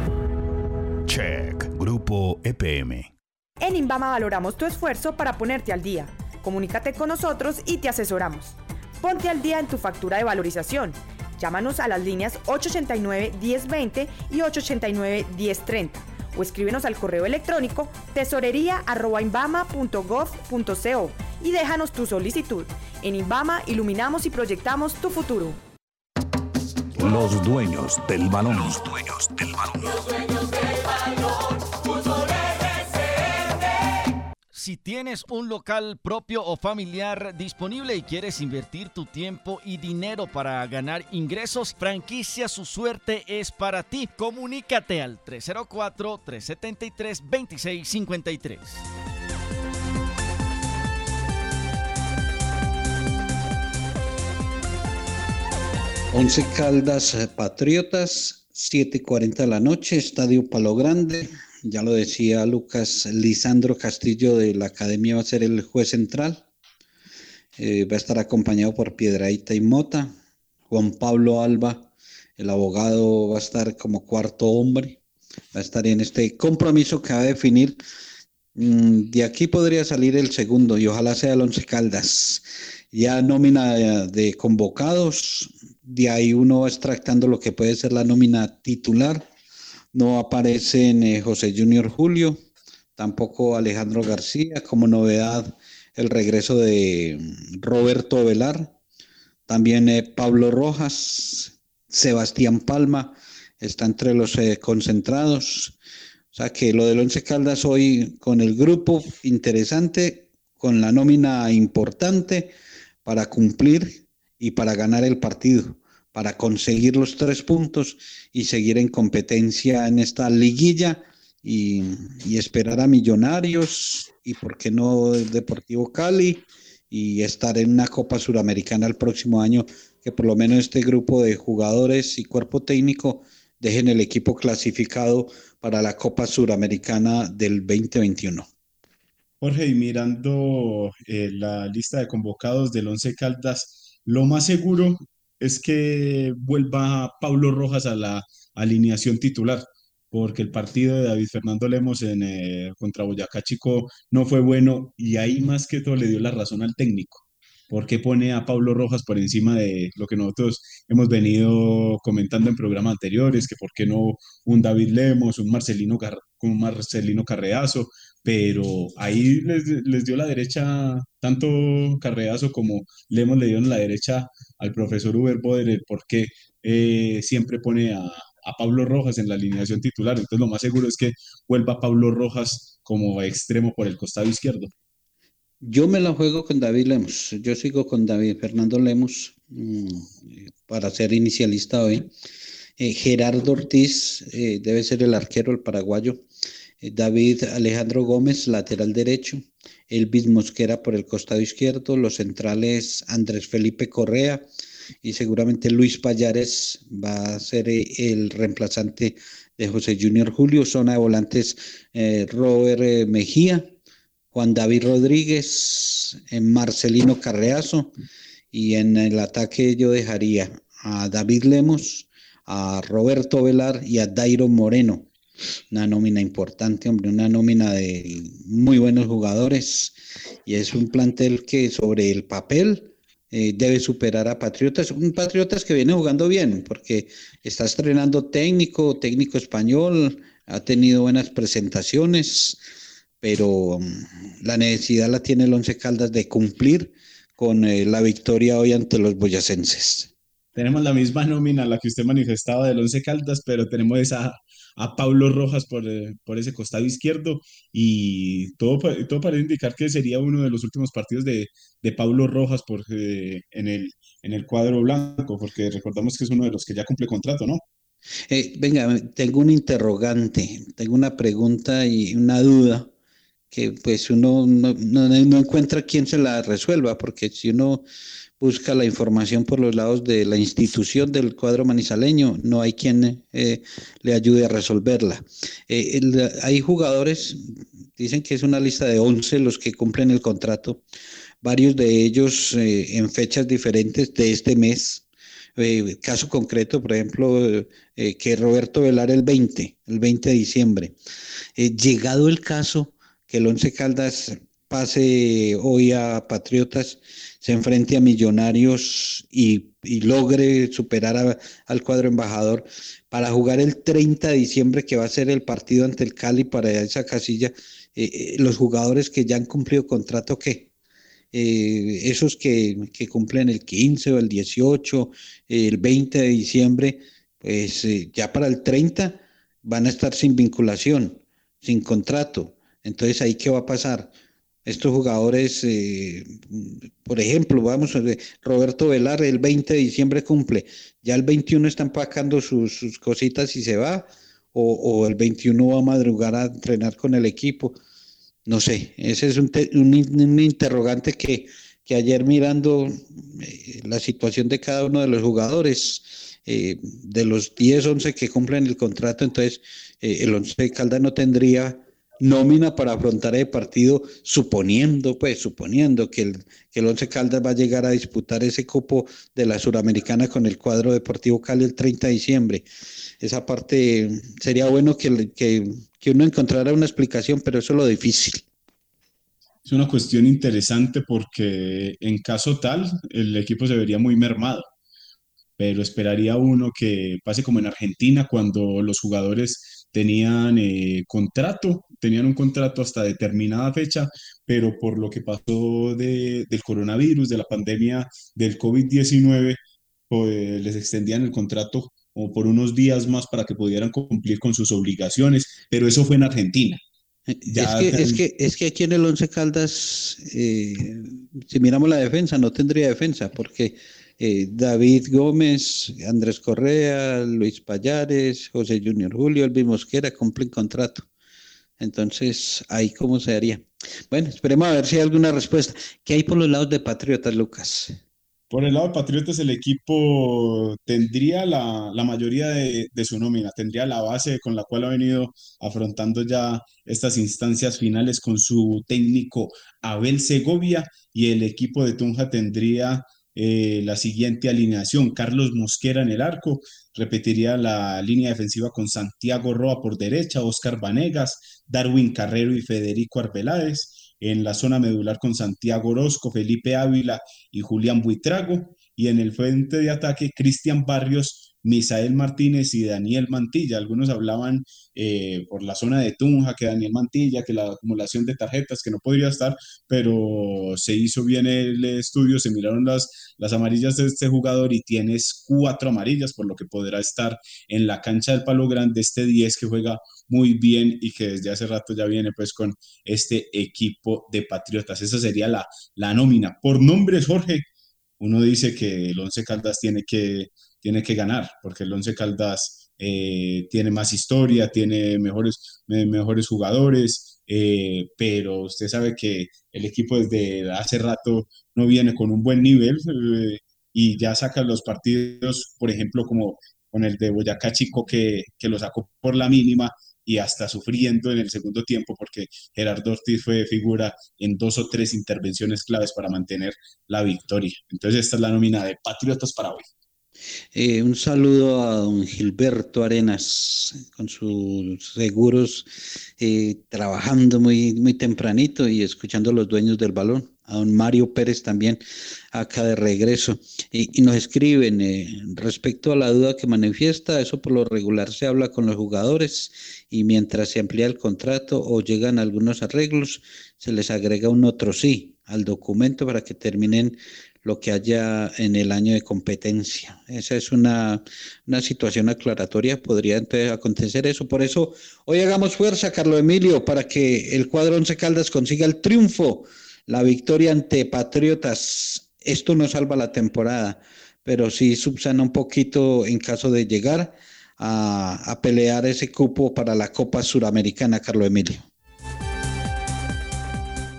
Check, Grupo EPM. En Invama valoramos tu esfuerzo para ponerte al día. Comunícate con nosotros y te asesoramos. Ponte al día en tu factura de valorización. Llámanos a las líneas 889-1020 y 889-1030 o escríbenos al correo electrónico tesorería.invama.gov.co y déjanos tu solicitud. En Invama iluminamos y proyectamos tu futuro. Los dueños del balón. Los dueños del balón. Los dueños del balón. Si tienes un local propio o familiar disponible y quieres invertir tu tiempo y dinero para ganar ingresos, franquicia Su Suerte es para ti. Comunícate al 304-373-2653. Once Caldas eh, Patriotas, 7:40 de la noche, Estadio Palo Grande. Ya lo decía Lucas Lisandro Castillo de la Academia, va a ser el juez central. Eh, va a estar acompañado por Piedraíta y Mota. Juan Pablo Alba, el abogado, va a estar como cuarto hombre. Va a estar en este compromiso que va a definir. mm, de aquí podría salir el segundo y ojalá sea el Once Caldas. Ya nómina de, de convocados, de ahí uno va extractando lo que puede ser la nómina titular. No aparecen eh, José Junior Julio, tampoco Alejandro García. Como novedad, el regreso de mm, Roberto Velar, también eh, Pablo Rojas, Sebastián Palma, está entre los eh, concentrados. O sea que lo del Once Caldas hoy con el grupo interesante, con la nómina importante para cumplir y para ganar el partido para conseguir los tres puntos y seguir en competencia en esta liguilla y, esperar a Millonarios y, por qué no, el Deportivo Cali y estar en una Copa Suramericana el próximo año, que por lo menos este grupo de jugadores y cuerpo técnico dejen el equipo clasificado para la Copa Suramericana del 2021. Jorge, y mirando eh, la lista de convocados del Once Caldas, lo más seguro es que vuelva Pablo Rojas a la alineación titular, porque el partido de David Fernando Lemos eh, contra Boyacá Chico no fue bueno y ahí más que todo le dio la razón al técnico. ¿Por qué pone a Pablo Rojas por encima de lo que nosotros hemos venido comentando en programas anteriores? Que por qué no un David Lemos, un Marcelino, Gar- un Marcelino Carreazo, pero ahí les, dio la derecha tanto Carreazo como Lemos le dieron la derecha al profesor Uber Boder porque eh, siempre pone a, a Pablo Rojas en la alineación titular. Entonces lo más seguro es que vuelva Pablo Rojas como extremo por el costado izquierdo. Yo me la juego con David Lemos. Yo sigo con David Fernando Lemos mm, para ser inicialista hoy. Eh, Gerardo Ortiz eh, debe ser el arquero, el paraguayo. Eh, David Alejandro Gómez, lateral derecho. Elvis Mosquera por el costado izquierdo. Los centrales Andrés Felipe Correa y seguramente Luis Payares va a ser el reemplazante de José Junior Julio. Zona de volantes Robert Mejía Juan David Rodríguez, Marcelino Carreazo y en el ataque yo dejaría a David Lemos, a Roberto Velar y a Dairo Moreno. Una nómina importante, hombre, una nómina de muy buenos jugadores y es un plantel que sobre el papel eh, debe superar a Patriotas. Un Patriotas que viene jugando bien porque está estrenando técnico, técnico español, ha tenido buenas presentaciones pero mm, la necesidad la tiene el Once Caldas de cumplir con eh, la victoria hoy ante los boyacenses. Tenemos la misma nómina, la que usted manifestaba del Once Caldas, pero tenemos esa, a Pablo Rojas por, eh, por ese costado izquierdo y todo, todo parece indicar que sería uno de los últimos partidos de, de Pablo Rojas porque, en, el, en el cuadro blanco, porque recordamos que es uno de los que ya cumple contrato, ¿no? Eh, venga, tengo un interrogante, tengo una pregunta y una duda que pues uno no, encuentra quién se la resuelva, porque si uno busca la información por los lados de la institución del cuadro manizaleño, no hay quien eh, le ayude a resolverla. Eh, hay jugadores, dicen que es una lista de 11 los que cumplen el contrato, varios de ellos eh, en fechas diferentes de este mes. caso concreto, por ejemplo, que Roberto Velar el 20, el 20 de diciembre. llegado el caso, que el Once Caldas pase hoy a Patriotas, se enfrente a Millonarios y, logre superar al cuadro embajador para jugar el 30 de diciembre, que va a ser el partido ante el Cali para esa casilla. Eh, eh, los jugadores que ya han cumplido contrato, ¿qué? Eh, esos que, que, cumplen el 15 o el 18, el 20 de diciembre, pues ya para el 30 van a estar sin vinculación, sin contrato. Entonces, ¿ahí qué va a pasar? Estos jugadores, eh, por ejemplo, vamos Roberto Velar el 20 de diciembre cumple, ya el 21 está empacando sus, cositas y se va, o, el 21 va a madrugar a entrenar con el equipo. No sé, ese es un, interrogante que, que, ayer mirando eh, la situación de cada uno de los jugadores, eh, de los 10, 11 que cumplen el contrato, entonces el 11 de Calda no tendría nómina para afrontar el partido, suponiendo, pues, suponiendo que el, que el Once Caldas va a llegar a disputar ese cupo de la Suramericana con el cuadro Deportivo Cali el 30 de diciembre. Esa parte sería bueno que, que, que uno encontrara una explicación, pero eso es lo difícil. Es una cuestión interesante porque en caso tal, el equipo se vería muy mermado pero esperaría uno que pase como en Argentina cuando los jugadores tenían eh, contrato, tenían un contrato hasta determinada fecha, pero por lo que pasó de, del coronavirus, de la pandemia del COVID-19, pues les extendían el contrato como por unos días más para que pudieran cumplir con sus obligaciones, pero eso fue en Argentina. Eh, es, que, es, que, aquí en el Once Caldas, eh, si miramos la defensa, no tendría defensa, porque eh, David Gómez, Andrés Correa, Luis Payares, José Junior Julio, Elvis Mosquera cumplen contrato. Entonces, ahí cómo se haría. Bueno, esperemos a ver si hay alguna respuesta. ¿Qué hay por los lados de Patriotas, Lucas? Por el lado de Patriotas, el equipo tendría la, mayoría de, de, su nómina, tendría la base con la cual ha venido afrontando ya estas instancias finales con su técnico Abel Segovia y el equipo de Tunja tendría eh, la siguiente alineación. Carlos Mosquera en el arco, repetiría la línea defensiva con Santiago Roa por derecha, Oscar Vanegas, Darwin Carrero y Federico Arbeláez. En la zona medular con Santiago Orozco, Felipe Ávila y Julián Buitrago. Y en el frente de ataque, Cristian Barrios Misael Martínez y Daniel Mantilla. Algunos hablaban eh, por la zona de Tunja que Daniel Mantilla, que la acumulación de tarjetas, que no podría estar, pero se hizo bien el estudio, se miraron las, las amarillas de este jugador y tienes cuatro amarillas, por lo que podrá estar en la cancha del Palo Grande este 10 que juega muy bien y que desde hace rato ya viene pues con este equipo de Patriotas. Esa sería la, la nómina. Por nombres, Jorge, uno dice que el Once Caldas tiene que, tiene que ganar, porque el Once Caldas eh, tiene más historia, tiene mejores, mejores jugadores, eh, pero usted sabe que el equipo desde hace rato no viene con un buen nivel eh, y ya saca los partidos, por ejemplo, como con el de Boyacá Chico que, que lo sacó por la mínima y hasta sufriendo en el segundo tiempo porque Gerardo Ortiz fue figura en dos o tres intervenciones claves para mantener la victoria. Entonces esta es la nómina de Patriotas para hoy. Eh, un saludo a don Gilberto Arenas con sus seguros, eh, trabajando muy, muy tempranito y escuchando a los dueños del balón a don Mario Pérez también acá de regreso. Y, nos escriben eh, respecto a la duda que manifiesta, eso por lo regular se habla con los jugadores y mientras se amplía el contrato o llegan algunos arreglos, se les agrega un otro sí al documento para que terminen lo que haya en el año de competencia. Esa es una, una situación aclaratoria, podría entonces acontecer eso. Por eso hoy hagamos fuerza, Carlos Emilio, para que el cuadro Once Caldas consiga el triunfo la victoria ante Patriotas, esto no salva la temporada, pero sí subsana un poquito en caso de llegar a, a pelear ese cupo para la Copa Suramericana, Carlos Emilio.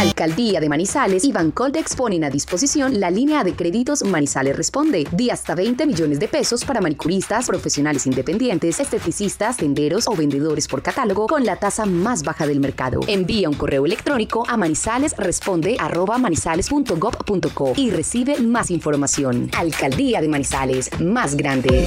La Alcaldía de Manizales y Bancoldex ponen a disposición la línea de créditos Manizales Responde, de hasta 20 millones de pesos para manicuristas, profesionales independientes, esteticistas, tenderos o vendedores por catálogo con la tasa más baja del mercado. Envía un correo electrónico a manizalesresponde@manizales.gov.co y recibe más información. Alcaldía de Manizales, más grande.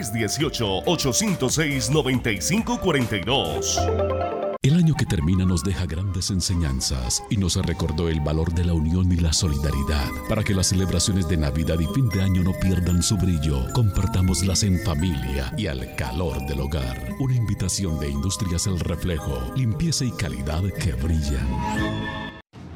318-806-9542. El año que termina nos deja grandes enseñanzas y nos recordó el valor de la unión y la solidaridad. Para que las celebraciones de Navidad y fin de año no pierdan su brillo, compartámoslas en familia y al calor del hogar. Una invitación de Industrias El Reflejo, limpieza y calidad que brillan.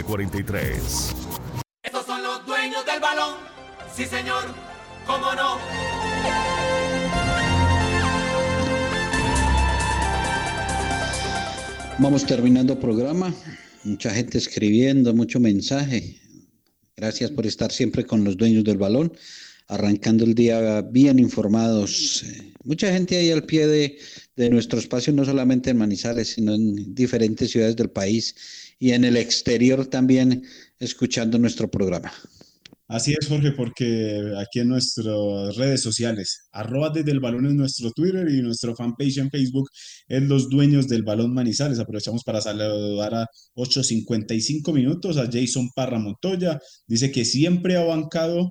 43. Estos son los dueños del balón. Sí, señor. ¿Cómo no? Vamos terminando programa. Mucha gente escribiendo, mucho mensaje. Gracias por estar siempre con los dueños del balón, arrancando el día bien informados. Mucha gente ahí al pie de, de nuestro espacio, no solamente en Manizales, sino en diferentes ciudades del país y en el exterior también escuchando nuestro programa. Así es, Jorge, porque aquí en nuestras redes sociales, arroba desde el balón en nuestro Twitter y nuestro fanpage en Facebook es Los Dueños del Balón Manizales. Aprovechamos para saludar a 8.55 minutos a Jason Parra Montoya. Dice que siempre ha bancado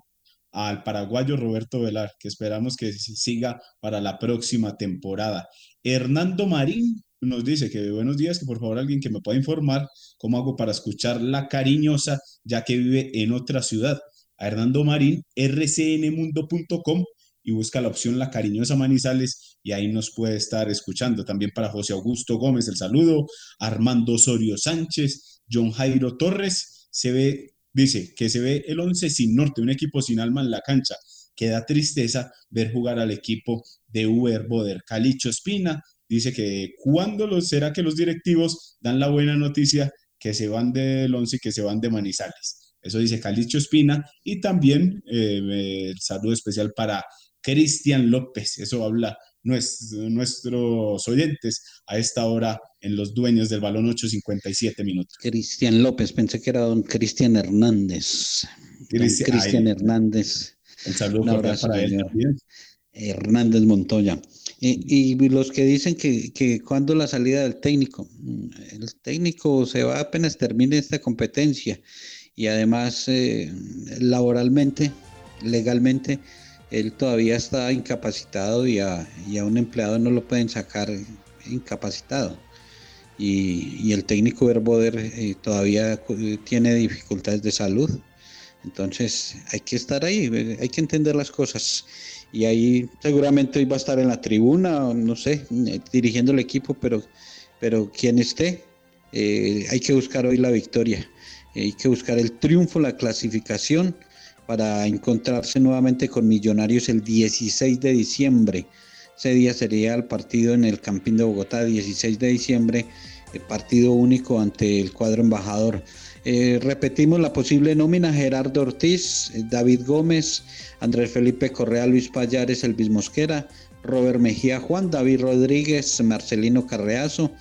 al paraguayo Roberto Velar, que esperamos que siga para la próxima temporada. Hernando Marín nos dice que buenos días, que por favor alguien que me pueda informar cómo hago para escuchar La Cariñosa, ya que vive en otra ciudad. A Hernando Marín, rcnmundo.com y busca la opción La Cariñosa Manizales y ahí nos puede estar escuchando. También para José Augusto Gómez el saludo, Armando Osorio Sánchez, John Jairo Torres, se ve, dice que se ve el 11 sin norte, un equipo sin alma en la cancha. Queda tristeza ver jugar al equipo de Uber Boder. Calicho Espina dice que cuando será que los directivos dan la buena noticia que se van del 11 y que se van de Manizales. Eso dice Calicho Espina y también eh, el saludo especial para Cristian López. Eso habla nuestros oyentes a esta hora en los dueños del balón 8.57 minutos. Cristian López, pensé que era don Cristian Hernández. Cristian Hernández. Un saludo para él también. Hernández Montoya. Y, los que dicen que, que cuando la salida del técnico, el técnico se va apenas termine esta competencia y además eh, laboralmente, legalmente, él todavía está incapacitado y a, un empleado no lo pueden sacar incapacitado. Y, el técnico Verboder eh, todavía eh, tiene dificultades de salud. Entonces hay que estar ahí, hay que entender las cosas. Y ahí seguramente hoy va a estar en la tribuna, no sé, eh, dirigiendo el equipo, pero, pero quien esté, hay que buscar hoy la victoria. Hay que buscar el triunfo, la clasificación para encontrarse nuevamente con Millonarios el 16 de diciembre. Ese día sería el partido en el Campín de Bogotá, 16 de diciembre, el partido único ante el cuadro embajador. Eh, repetimos la posible nómina: Gerardo Ortiz, eh, David Gómez, Andrés Felipe Correa, Luis Payares, Elvis Mosquera, Robert Mejía Juan, David Rodríguez, Marcelino Carreazo,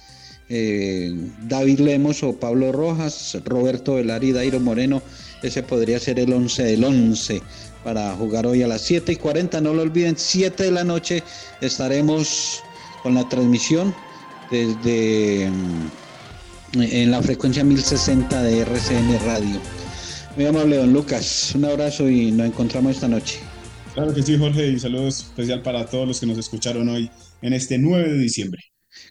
eh, David Lemos o Pablo Rojas, Roberto Velari, Dairo Moreno, ese podría ser el 11 del 11 para jugar hoy a las 7 y 40. No lo olviden, 7 de la noche estaremos con la transmisión desde mm, en la frecuencia 1060 de RCN Radio. Muy amable, don Lucas. Un abrazo y nos encontramos esta noche. Claro que sí, Jorge, y saludos especial para todos los que nos escucharon hoy en este 9 de diciembre.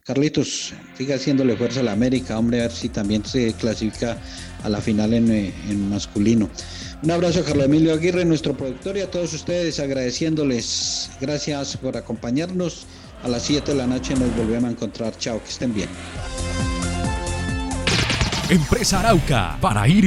Carlitos, siga haciéndole fuerza a la América, hombre, a ver si también se clasifica a la final eh, en, masculino. Un abrazo a Carlos Emilio Aguirre, nuestro productor, y a todos ustedes agradeciéndoles. Gracias por acompañarnos. A las 7 de la noche nos volvemos a encontrar. Chao, que estén bien. Empresa Arauca, para ir